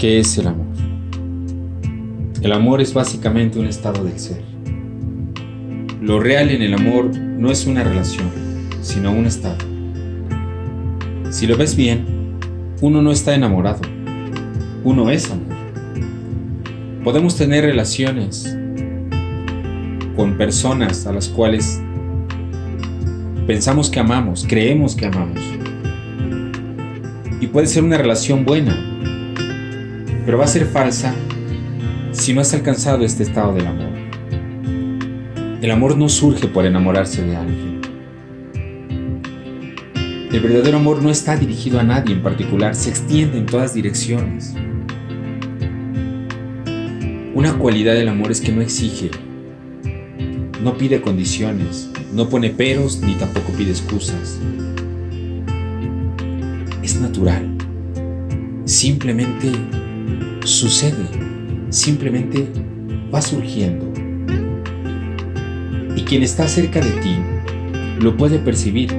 ¿Qué es el amor? El amor es básicamente un estado del ser. Lo real en el amor no es una relación, sino un estado. Si lo ves bien, uno no está enamorado, uno es amor. Podemos tener relaciones con personas a las cuales pensamos que amamos, creemos que amamos. Y puede ser una relación buena, pero va a ser falsa si no has alcanzado este estado del amor. El amor no surge por enamorarse de alguien. El verdadero amor no está dirigido a nadie en particular, se extiende en todas direcciones. Una cualidad del amor es que no exige, no pide condiciones, no pone peros ni tampoco pide excusas. Es natural. Simplemente sucede. Simplemente va surgiendo. Y quien está cerca de ti lo puede percibir.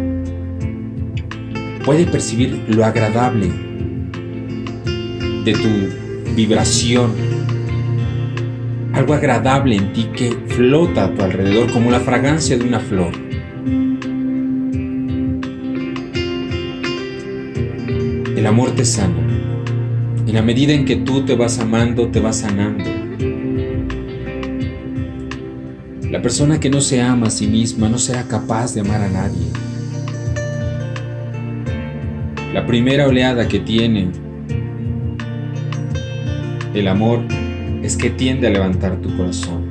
Puede percibir lo agradable de tu vibración algo agradable en ti que flota a tu alrededor como la fragancia de una flor. El amor te sana. En la medida en que tú te vas amando, te vas sanando. La persona que no se ama a sí misma no será capaz de amar a nadie. La primera oleada que tiene el amor es que tiende a levantar tu corazón.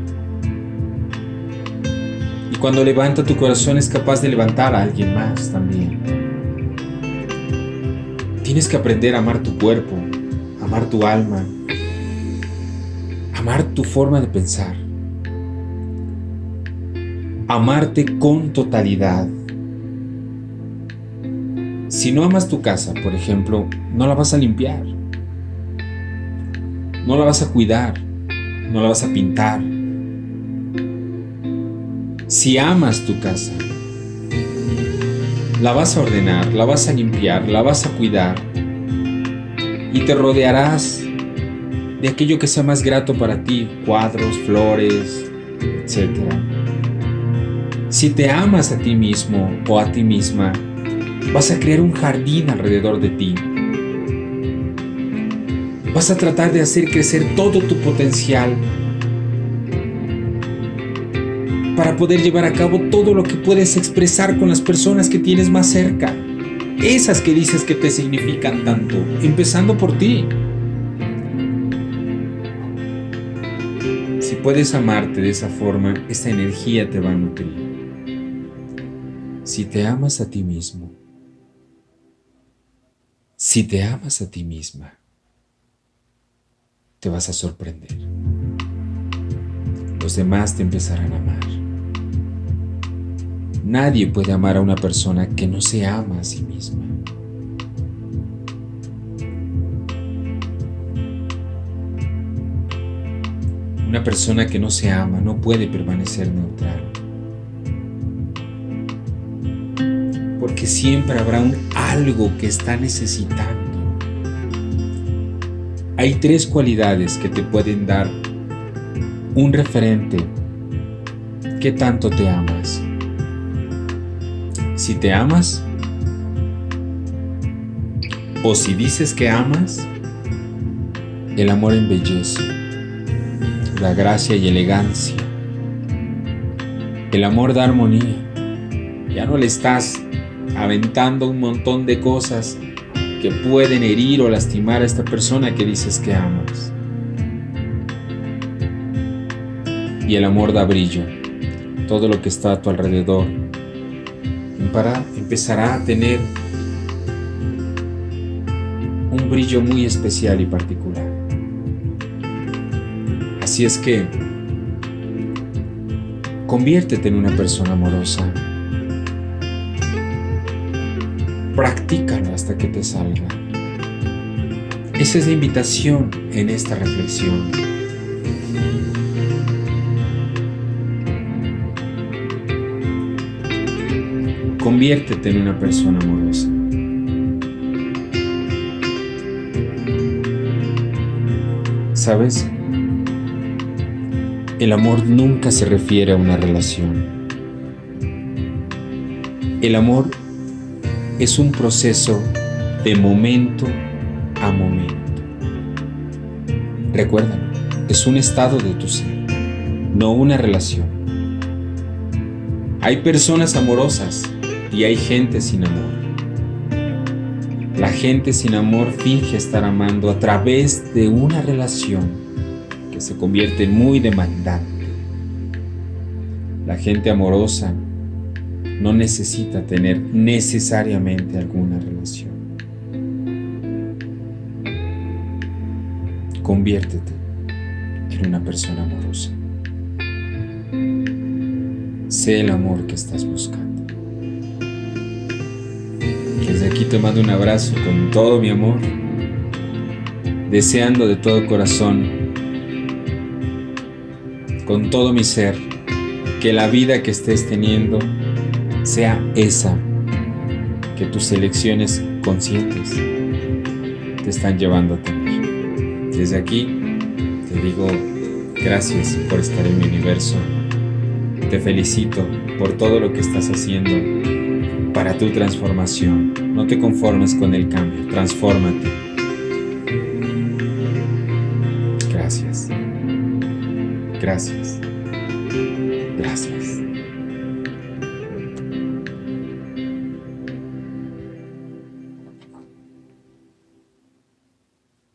Y cuando levanta tu corazón es capaz de levantar a alguien más también. Tienes que aprender a amar tu cuerpo, amar tu alma, amar tu forma de pensar, amarte con totalidad. Si no amas tu casa, por ejemplo, no la vas a limpiar no la vas a cuidar, no la vas a pintar. Si amas tu casa, la vas a ordenar, la vas a limpiar, la vas a cuidar y te rodearás de aquello que sea más grato para ti, cuadros, flores, etc. Si te amas a ti mismo o a ti misma, vas a crear un jardín alrededor de ti Vas a tratar de hacer crecer todo tu potencial para poder llevar a cabo todo lo que puedes expresar con las personas que tienes más cerca. Esas que dices que te significan tanto, empezando por ti. Si puedes amarte de esa forma, esta energía te va a nutrir. Si te amas a ti mismo, si te amas a ti misma, te vas a sorprender. Los demás te empezarán a amar. Nadie puede amar a una persona que no se ama a sí misma. Una persona que no se ama no puede permanecer neutral. Porque siempre habrá un algo que está necesitando hay tres cualidades que te pueden dar un referente que tanto te amas. Si te amas o si dices que amas, el amor embellece, la gracia y elegancia. El amor da armonía. Ya no le estás aventando un montón de cosas que pueden herir o lastimar a esta persona que dices que amas. Y el amor da brillo. Todo lo que está a tu alrededor empezará a tener un brillo muy especial y particular. Así es que conviértete en una persona amorosa practícalo hasta que te salga. Esa es la invitación en esta reflexión. Conviértete en una persona amorosa. ¿Sabes? El amor nunca se refiere a una relación. El amor es un proceso de momento a momento. Recuerda, es un estado de tu ser, no una relación. Hay personas amorosas y hay gente sin amor. La gente sin amor finge estar amando a través de una relación que se convierte muy demandante. La gente amorosa no necesita tener necesariamente alguna relación. Conviértete en una persona amorosa. Sé el amor que estás buscando. Te mando un abrazo con todo mi amor, deseando de todo corazón, con todo mi ser, que la vida que estés teniendo sea esa que tus elecciones conscientes te están llevando a tener. Desde aquí te digo gracias por estar en mi universo. Te felicito por todo lo que estás haciendo para tu transformación. No te conformes con el cambio, transfórmate. Gracias. Gracias. Gracias.